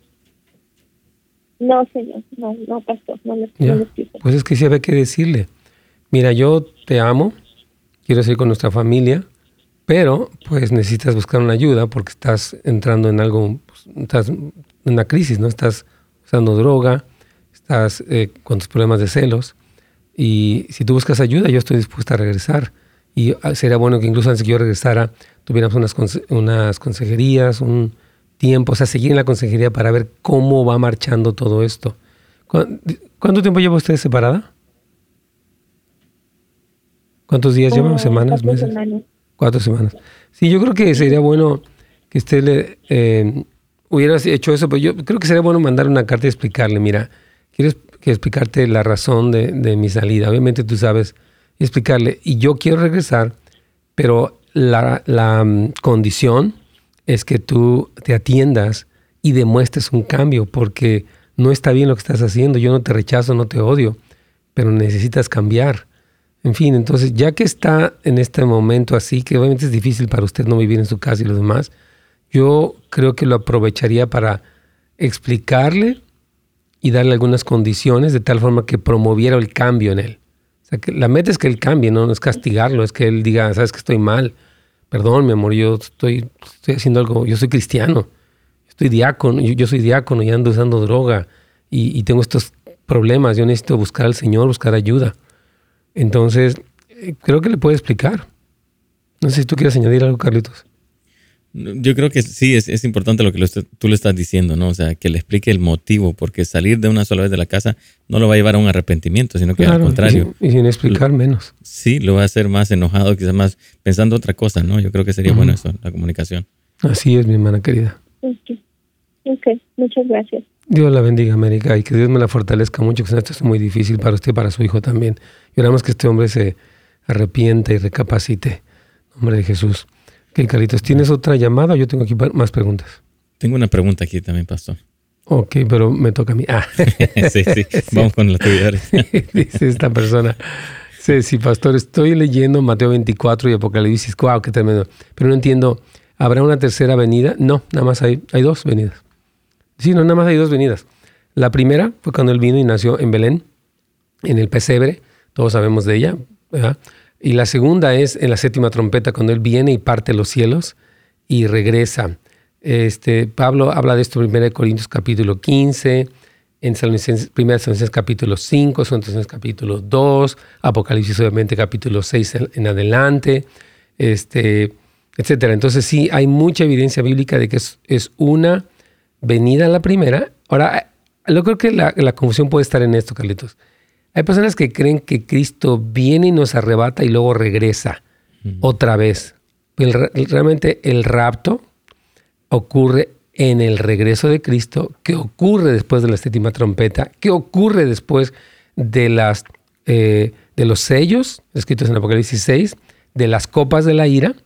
No, señor, no, no, pastor, no le, explico. Pues es que sí había que decirle, mira, yo te amo, quiero seguir con nuestra familia, pero pues necesitas buscar una ayuda porque estás entrando en algo, pues, estás en una crisis, ¿no? Estás usando droga, estás eh, con tus problemas de celos y si tú buscas ayuda, yo estoy dispuesta a regresar. Y ah, sería bueno que incluso antes que yo regresara, tuviéramos unas, unas consejerías, un tiempo, o sea, seguir en la consejería para ver cómo va marchando todo esto. ¿Cuánto tiempo lleva usted separada? ¿Cuántos días lleva? ¿Semanas? Cuatro ¿Meses? Semanas. Cuatro semanas. Sí, yo creo que sería bueno que usted le eh, hubiera hecho eso, pero yo creo que sería bueno mandar una carta y explicarle, mira, quiero explicarte la razón de, de mi salida. Obviamente tú sabes explicarle, y yo quiero regresar, pero la, la mm, condición es que tú te atiendas y demuestres un cambio, porque no está bien lo que estás haciendo, yo no te rechazo, no te odio, pero necesitas cambiar. En fin, entonces ya que está en este momento así, que obviamente es difícil para usted no vivir en su casa y lo demás, yo creo que lo aprovecharía para explicarle y darle algunas condiciones de tal forma que promoviera el cambio en él. O sea, la meta es que él cambie, no, es castigarlo, es que él diga, sabes que estoy mal, perdón, mi amor, yo estoy, estoy haciendo algo, yo soy cristiano, estoy diácono, yo, soy diácono y ando usando droga y, tengo estos problemas, yo necesito buscar al Señor, buscar ayuda. Entonces, eh, creo que le puedo explicar. No sé si tú quieres añadir algo, Carlitos. Yo creo que sí, es, importante lo que tú le estás diciendo, ¿no? O sea, que le explique el motivo, porque salir de una sola vez de la casa no lo va a llevar a un arrepentimiento, sino que al contrario. Y sin, explicar menos. Sí, lo va a hacer más enojado, quizás más pensando otra cosa, ¿no? Yo creo que sería bueno eso, la comunicación. Así es, mi hermana querida. Ok, muchas gracias. Dios la bendiga, América, y que Dios me la fortalezca mucho, que esto es muy difícil para usted y para su hijo también. Y oramos que este hombre se arrepienta y recapacite. En nombre de Jesús. Ok, Carlitos, ¿tienes otra llamada? Yo tengo aquí más preguntas. Tengo una pregunta aquí también, pastor. Ok, pero me toca a mí. Ah. sí, sí, vamos con la tuya. Dice esta persona. Sí, sí, pastor, estoy leyendo Mateo 24 y Apocalipsis. Wow, qué tremendo. Pero no entiendo, ¿habrá una tercera venida? No, nada más hay, hay dos venidas. Sí, no, nada más hay dos venidas. La primera fue cuando él vino y nació en Belén, en el pesebre. Todos sabemos de ella. ¿verdad? Y la segunda es en la séptima trompeta, cuando Él viene y parte los cielos y regresa. Este, Pablo habla de esto en 1 Corintios capítulo 15, en 1 Tesalonicenses capítulo 5, 2 capítulo 2, Apocalipsis obviamente capítulo 6 en, adelante, este, etc. Entonces sí, hay mucha evidencia bíblica de que es, una venida la primera. Ahora, yo creo que la, la confusión puede estar en esto, Carlitos. Hay personas que creen que Cristo viene y nos arrebata y luego regresa otra vez. realmente el rapto ocurre en el regreso de Cristo, que ocurre después de la séptima trompeta, que ocurre después de, las, eh, de los sellos, escritos en Apocalipsis 6, de las copas de la ira,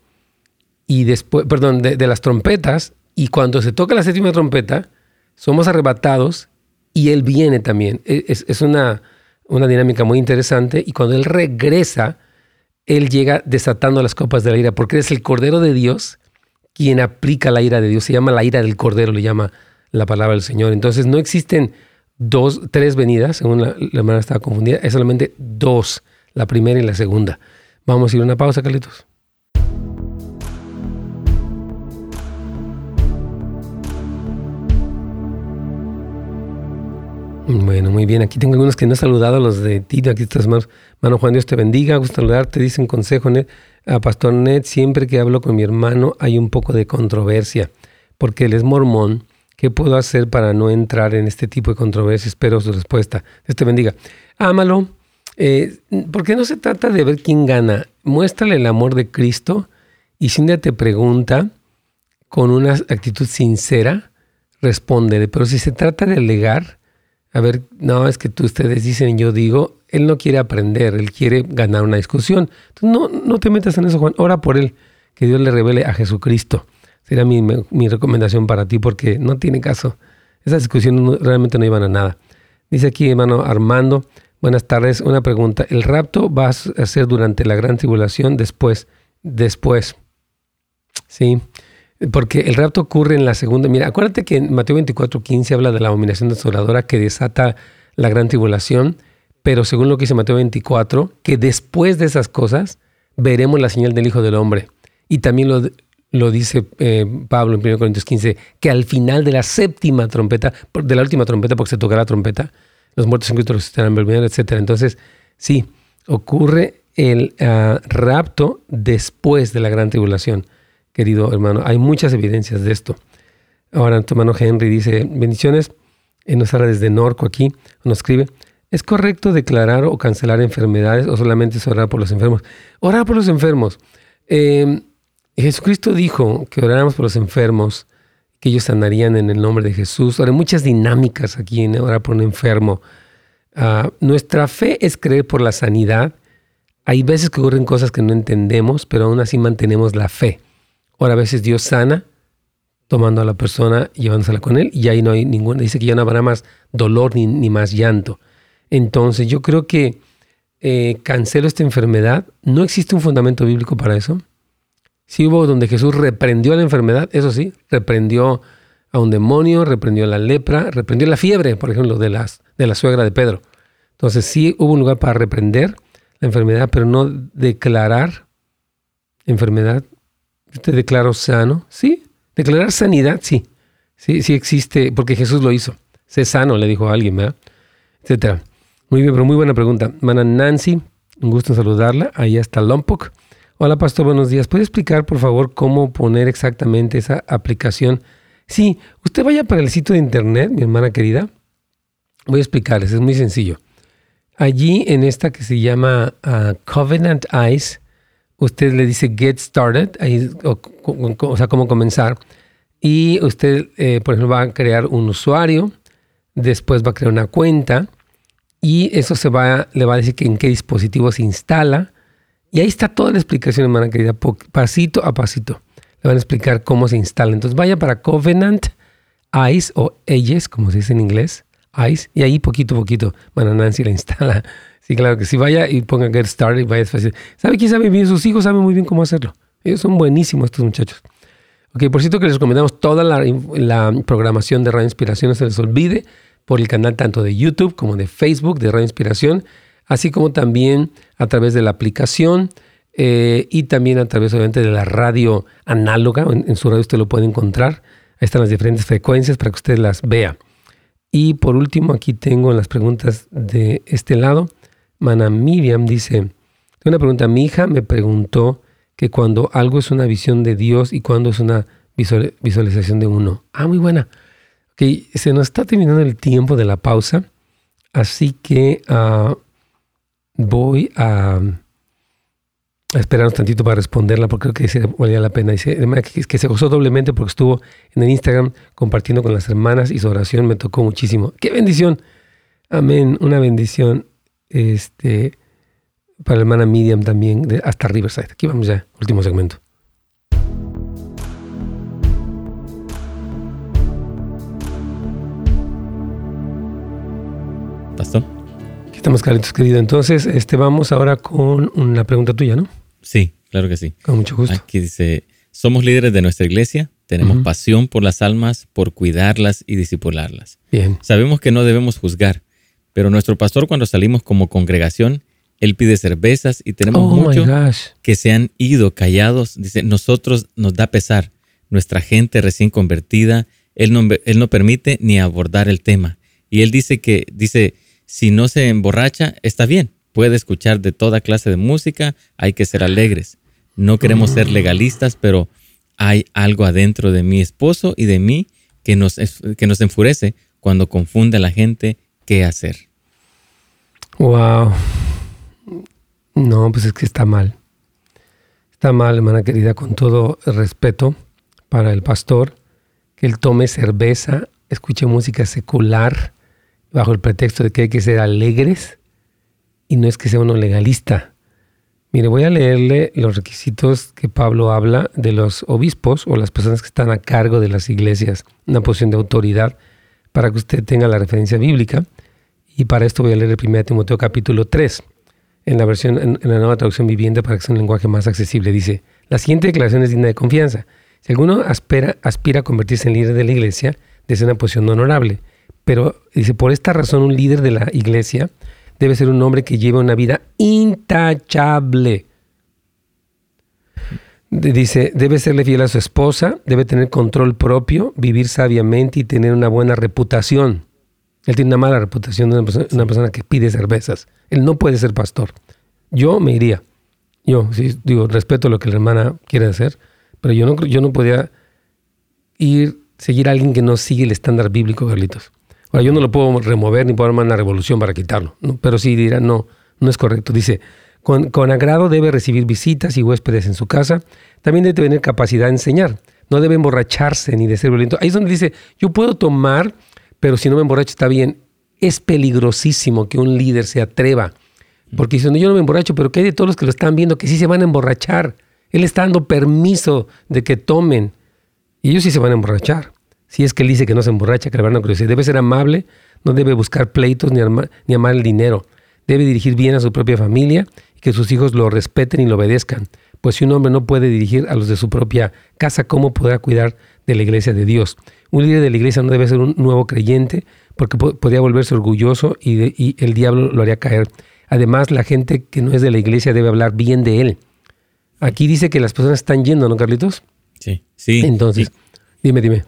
y después, perdón, de, las trompetas, y cuando se toca la séptima trompeta, somos arrebatados y Él viene también. E, es una una dinámica muy interesante y cuando Él regresa, Él llega desatando las copas de la ira, porque es el Cordero de Dios quien aplica la ira de Dios. Se llama la ira del Cordero, le llama la palabra del Señor. Entonces no existen dos, tres venidas, según la, la hermana estaba confundida, es solamente dos, la primera y la segunda. Vamos a ir a una pausa, Carlitos. Bueno, muy bien. Aquí tengo algunos que no he saludado, los de Tito. Aquí estás, hermano Juan, Dios te bendiga. Gusto saludarte. Dice un consejo a Pastor Ned. Siempre que hablo con mi hermano hay un poco de controversia, porque él es mormón. ¿Qué puedo hacer para no entrar en este tipo de controversia? Espero su respuesta. Dios te bendiga. Ámalo. Eh, porque no se trata de ver quién gana. Muéstrale el amor de Cristo y si te pregunta con una actitud sincera, respóndele. Pero si se trata de alegar, a ver, no, es que tú, ustedes dicen, yo digo, él no quiere aprender, él quiere ganar una discusión. Entonces, no, no te metas en eso, Juan, ora por él, que Dios le revele a Jesucristo. Sería mi, mi recomendación para ti porque no tiene caso. Esas discusiones realmente no iban a nada. Dice aquí, hermano Armando, buenas tardes. Una pregunta. ¿El rapto va a ser durante la gran tribulación? Después. Después. Sí. Porque el rapto ocurre en la segunda. Mira, acuérdate que en Mateo 24, 15 habla de la abominación desoladora que desata la gran tribulación. Pero según lo que dice Mateo 24, que después de esas cosas veremos la señal del Hijo del Hombre. Y también lo, dice eh, Pablo en 1 Corintios 15, que al final de la séptima trompeta, de la última trompeta, porque se tocará la trompeta, los muertos en Cristo resucitarán, etc. Entonces, sí, ocurre el ah, rapto después de la gran tribulación, querido hermano. Hay muchas evidencias de esto. Ahora, tu hermano Henry dice, bendiciones, en nos habla desde Norco aquí, nos escribe, ¿es correcto declarar o cancelar enfermedades o solamente orar por los enfermos? Orar por los enfermos. Eh, Jesucristo dijo que oráramos por los enfermos, que ellos sanarían en el nombre de Jesús. Ahora, hay muchas dinámicas aquí en orar por un enfermo. Ah, nuestra fe es creer por la sanidad. Hay veces que ocurren cosas que no entendemos, pero aún así mantenemos la fe. Ahora, a veces Dios sana tomando a la persona, llevándosela con él, y ahí no hay ninguna, dice que ya no habrá más dolor ni, más llanto. Entonces, yo creo que eh, cancelo esta enfermedad. No existe un fundamento bíblico para eso. Sí hubo donde Jesús reprendió la enfermedad, eso sí, reprendió a un demonio, reprendió la lepra, reprendió la fiebre, por ejemplo, de, las, de la suegra de Pedro. Entonces sí hubo un lugar para reprender la enfermedad, pero no declarar enfermedad. ¿Te declaro sano? Sí. Declarar sanidad, sí. Sí, sí existe, porque Jesús lo hizo. Sé sano, le dijo a alguien, ¿verdad? Etcétera. Muy bien, pero muy buena pregunta. Mana Nancy, un gusto saludarla. Ahí está Lompoc. Hola, pastor, buenos días. ¿Puede explicar, por favor, cómo poner exactamente esa aplicación? Sí, usted vaya para el sitio de internet, mi hermana querida. Voy a explicarles, es muy sencillo. Allí en esta que se llama ah, Covenant Eyes, usted le dice Get Started, ahí, o, sea, cómo comenzar. Y usted, eh, por ejemplo, va a crear un usuario, después va a crear una cuenta y eso se va, le va a decir que en qué dispositivo se instala y ahí está toda la explicación, hermana querida, pasito a pasito. Le van a explicar cómo se instala. Entonces vaya para Covenant Eyes o Eyes, como se dice en inglés, Eyes, y ahí poquito a poquito, hermana Nancy la instala. Sí, claro que sí, vaya y ponga Get Started vaya fácil. ¿Sabe quién sabe bien? Sus hijos saben muy bien cómo hacerlo. Ellos son buenísimos estos muchachos. Ok, por cierto que les recomendamos toda la, programación de Radio Inspiración, no se les olvide, por el canal tanto de YouTube como de Facebook de Radio Inspiración así como también a través de la aplicación eh, y también a través obviamente de la radio análoga. En, su radio usted lo puede encontrar. Ahí están las diferentes frecuencias para que usted las vea. Y por último, aquí tengo las preguntas de este lado. Mana Miriam dice, una pregunta. Mi hija me preguntó que cuando algo es una visión de Dios y cuando es una visualización de uno. Ah, muy buena. Ok, se nos está terminando el tiempo de la pausa, así que uh, voy a, esperar un tantito para responderla porque creo que valía la pena. Dice, que, se gozó doblemente porque estuvo en el Instagram compartiendo con las hermanas y su oración me tocó muchísimo. ¡Qué bendición! Amén, una bendición este, para la hermana Miriam también, de, hasta Riverside. Aquí vamos ya, último segmento. Pastor. Estamos calientes, querido. Entonces, este, vamos ahora con una pregunta tuya, ¿no? Sí, claro que sí. Con mucho gusto. Aquí dice, somos líderes de nuestra iglesia, tenemos pasión por las almas, por cuidarlas y disipularlas. Bien. Sabemos que no debemos juzgar, pero nuestro pastor cuando salimos como congregación, él pide cervezas y tenemos oh muchos que se han ido callados. Dice, nosotros nos da pesar, nuestra gente recién convertida, él no, él no permite ni abordar el tema. Y él dice que, dice, si no se emborracha, está bien. Puede escuchar de toda clase de música, hay que ser alegres. No queremos ser legalistas, pero hay algo adentro de mi esposo y de mí que nos, que nos enfurece cuando confunde a la gente qué hacer. Wow. No, pues es que está mal. Está mal, hermana querida, con todo respeto para el pastor, que él tome cerveza, escuche música secular, bajo el pretexto de que hay que ser alegres y no es que sea uno legalista. Mire, voy a leerle los requisitos que Pablo habla de los obispos o las personas que están a cargo de las iglesias, una posición de autoridad, para que usted tenga la referencia bíblica. Y para esto voy a leer el 1 Timoteo capítulo 3, en la versión, en, la nueva traducción viviente para que sea un lenguaje más accesible. Dice, la siguiente declaración es digna de confianza. Si alguno aspira, aspira a convertirse en líder de la iglesia, desde una posición honorable. Pero dice, por esta razón un líder de la iglesia debe ser un hombre que lleve una vida intachable. Dice, debe serle fiel a su esposa, debe tener control propio, vivir sabiamente y tener una buena reputación. Él tiene una mala reputación de una persona, que pide cervezas. Él no puede ser pastor. Yo me iría. Yo, sí, digo, respeto lo que la hermana quiere hacer, pero yo no, yo no podía ir, seguir a alguien que no sigue el estándar bíblico, Carlitos yo no lo puedo remover ni puedo armar una revolución para quitarlo, pero sí dirá, no, no es correcto. Dice, con, con, agrado debe recibir visitas y huéspedes en su casa. También debe tener capacidad de enseñar. No debe emborracharse ni de ser violento. Ahí es donde dice, yo puedo tomar, pero si no me emborracho está bien. Es peligrosísimo que un líder se atreva. Porque dice, no, yo no me emborracho, pero ¿qué hay de todos los que lo están viendo que sí se van a emborrachar? Él está dando permiso de que tomen. Y ellos sí se van a emborrachar. Si es que él dice que no se emborracha, que le van a crecer. Debe ser amable, no debe buscar pleitos ni amar el dinero. Debe dirigir bien a su propia familia y que sus hijos lo respeten y lo obedezcan. Pues si un hombre no puede dirigir a los de su propia casa, ¿cómo podrá cuidar de la iglesia de Dios? Un líder de la iglesia no debe ser un nuevo creyente porque podría volverse orgulloso y, y el diablo lo haría caer. Además, la gente que no es de la iglesia debe hablar bien de él. Aquí dice que las personas están yendo, ¿no, Carlitos? Sí, sí. Entonces, dime, dime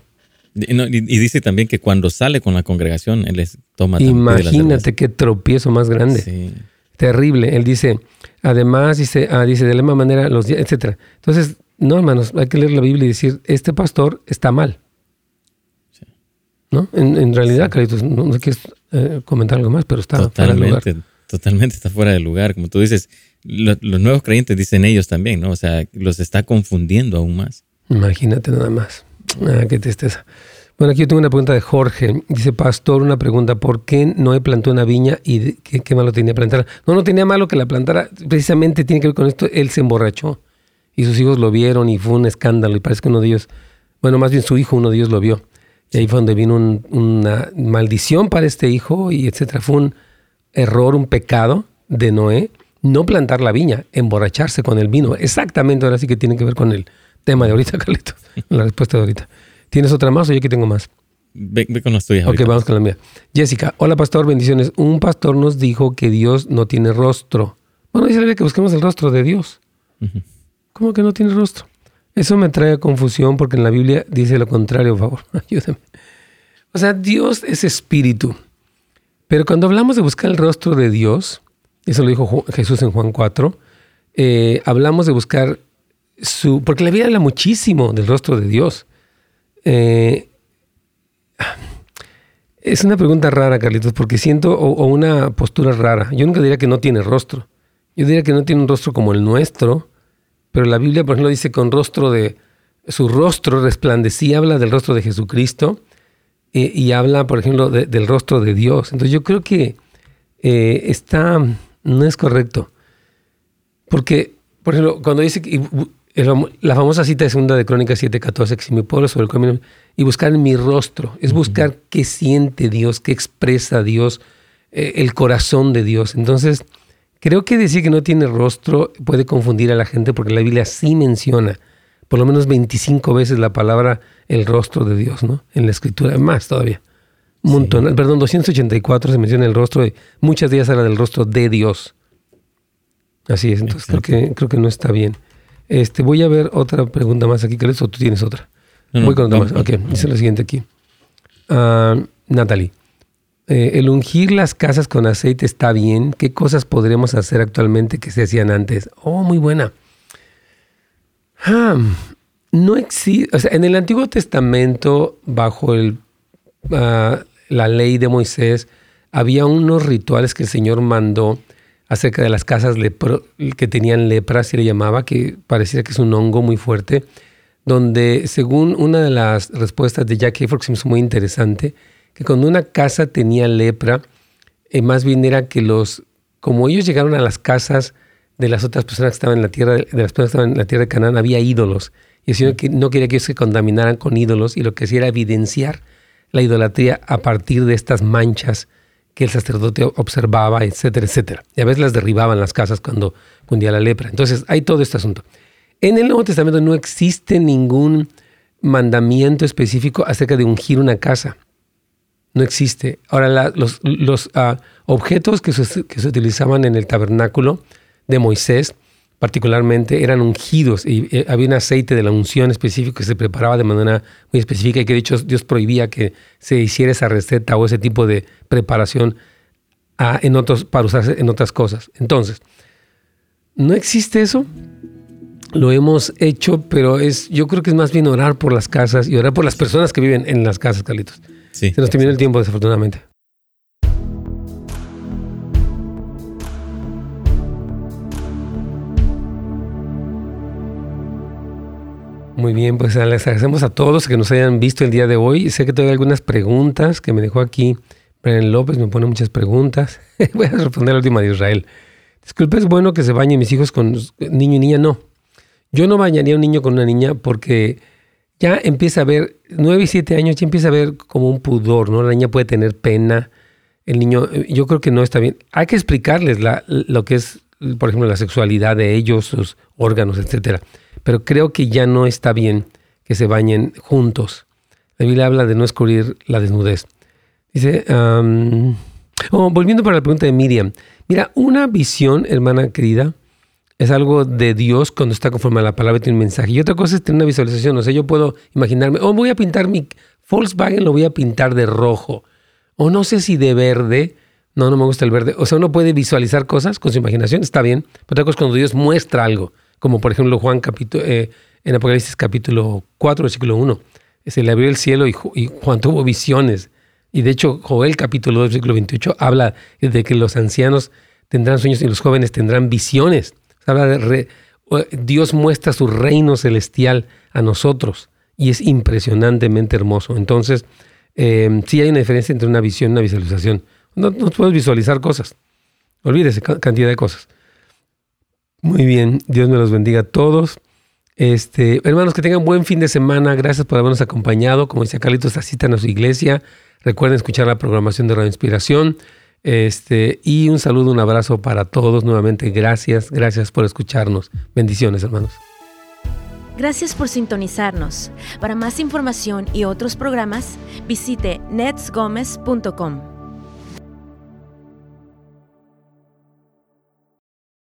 y, dice también que cuando sale con la congregación, él les toma. Imagínate qué tropiezo más grande. Terrible. Él dice, además, dice, ah, dice de la misma manera, los días, etcétera. Entonces, no, hermanos, hay que leer la Biblia y decir, este pastor está mal. ¿No? En, realidad, Carlitos, no, sé quieres eh, comentar algo más, pero está totalmente, fuera de lugar. Totalmente está fuera de lugar. Como tú dices, los nuevos creyentes dicen ellos también, ¿no? O sea, los está confundiendo aún más. Imagínate nada más. Ah, qué tristeza. Bueno, aquí yo tengo una pregunta de Jorge. Dice, pastor, una pregunta. ¿Por qué Noé plantó una viña y qué, malo tenía plantar? No, no tenía malo que la plantara. Precisamente tiene que ver con esto. Él se emborrachó y sus hijos lo vieron y fue un escándalo. Y parece que uno de ellos, bueno, más bien su hijo, uno de ellos lo vio. Y ahí fue donde vino una maldición para este hijo y etcétera. Fue un error, un pecado de Noé no plantar la viña, emborracharse con el vino. Exactamente, ahora sí que tiene que ver con él tema de ahorita, Carlito. La respuesta de ahorita. ¿Tienes otra más o yo aquí tengo más? Ve, con las tuyas. Ok, vamos con la mía. Jessica, hola pastor, bendiciones. Un pastor nos dijo que Dios no tiene rostro. Bueno, dice la Biblia que busquemos el rostro de Dios. ¿Cómo que no tiene rostro? Eso me trae confusión porque en la Biblia dice lo contrario, por favor, ayúdame. O sea, Dios es espíritu. Pero cuando hablamos de buscar el rostro de Dios, eso lo dijo Jesús en Juan 4, eh, hablamos de buscar porque la Biblia habla muchísimo del rostro de Dios. Eh, es una pregunta rara, Carlitos, porque siento, o, una postura rara. Yo nunca diría que no tiene rostro. Yo diría que no tiene un rostro como el nuestro, pero la Biblia, por ejemplo, dice con rostro de, su rostro resplandecía, habla del rostro de Jesucristo eh, y habla, por ejemplo, del rostro de Dios. Entonces yo creo que eh, está, no es correcto. Porque, por ejemplo, cuando dice que la famosa cita de segunda de Crónicas 7:14, que si mi pueblo sobre el camino, y buscar en mi rostro, es buscar qué siente Dios, qué expresa Dios, eh, el corazón de Dios. Entonces, creo que decir que no tiene rostro puede confundir a la gente porque la Biblia sí menciona por lo menos 25 veces la palabra el rostro de Dios, ¿no? En la escritura, más todavía. Un montón, perdón, 284 se menciona el rostro, de, muchas días habla del rostro de Dios. Así es, entonces creo que, creo que no está bien. Este, voy a ver otra pregunta más aquí, ¿crees? ¿O tú tienes otra? voy con otra más. Ok, dice la siguiente aquí. Uh, Natalie, eh, el ungir las casas con aceite está bien. ¿Qué cosas podremos hacer actualmente que se hacían antes? Oh, muy buena. Ah, no existe, o sea, en el Antiguo Testamento, bajo el, ah, la ley de Moisés, había unos rituales que el Señor mandó acerca de las casas que tenían lepra, se le llamaba, que parecía que es un hongo muy fuerte, donde según una de las respuestas de Jack Hayford, que es muy interesante, que cuando una casa tenía lepra, eh, más bien era que los, como ellos llegaron a las casas de las otras personas que estaban en la tierra, de las personas que estaban en la tierra de Canaán, había ídolos. Y el Señor no quería que ellos se contaminaran con ídolos y lo que hacía era evidenciar la idolatría a partir de estas manchas que el sacerdote observaba, etcétera, etcétera. Y a veces las derribaban las casas cuando cundía la lepra. Entonces hay todo este asunto. En el Nuevo Testamento no existe ningún mandamiento específico acerca de ungir una casa. No existe. Ahora, los, ah, objetos que se, que se utilizaban en el tabernáculo de Moisés, particularmente, eran ungidos y eh, había un aceite de la unción específico que se preparaba de manera muy específica y que de hecho Dios prohibía que se hiciera esa receta o ese tipo de preparación ah, en otros, para usarse en otras cosas. Entonces, no existe eso lo hemos hecho, pero es, yo creo que es más bien orar por las casas y orar por las personas que viven en las casas, Carlitos. Sí. Se nos terminó el tiempo, desafortunadamente. Muy bien, pues les agradecemos a todos que nos hayan visto el día de hoy. Sé que tengo algunas preguntas que me dejó aquí. Brian López me pone muchas preguntas. Voy a responder la última de Israel. Disculpe, es bueno que se bañen mis hijos con niño y niña. No, yo no bañaría a un niño con una niña porque ya empieza a ver, nueve y siete años ya empieza a ver como un pudor, ¿no? La niña puede tener pena, el niño, eh, yo creo que no está bien. Hay que explicarles la, lo que es, por ejemplo, la sexualidad de ellos, sus órganos, etcétera. Pero creo que ya no está bien que se bañen juntos. La habla de no descubrir la desnudez. Dice, oh, volviendo para la pregunta de Miriam, mira, una visión, hermana querida, es algo de Dios cuando está conforme a la palabra y tiene un mensaje. Y otra cosa es tener una visualización. O sea, yo puedo imaginarme, oh, voy a pintar mi Volkswagen, lo voy a pintar de rojo. O no sé si de verde. No, no me gusta el verde. O sea, uno puede visualizar cosas con su imaginación, está bien. Pero otra cosa es cuando Dios muestra algo. Como por ejemplo Juan capítulo, eh, en Apocalipsis capítulo 4, versículo 1. Se le abrió el cielo y, Juan tuvo visiones. Y de hecho, Joel capítulo 2, versículo 28 habla de que los ancianos tendrán sueños y los jóvenes tendrán visiones. Dios muestra su reino celestial a nosotros y es impresionantemente hermoso. Entonces, eh, sí hay una diferencia entre una visión y una visualización. No, puedes visualizar cosas. Olvídese cantidad de cosas. Muy bien, Dios me los bendiga a todos. Este, hermanos, que tengan buen fin de semana. Gracias por habernos acompañado. Como dice Carlitos, asistan a su iglesia. Recuerden escuchar la programación de Radio Inspiración. Este, y un saludo, un abrazo para todos. Nuevamente, gracias, gracias por escucharnos. Bendiciones, hermanos. Gracias por sintonizarnos. Para más información y otros programas, visite netsgomez.com.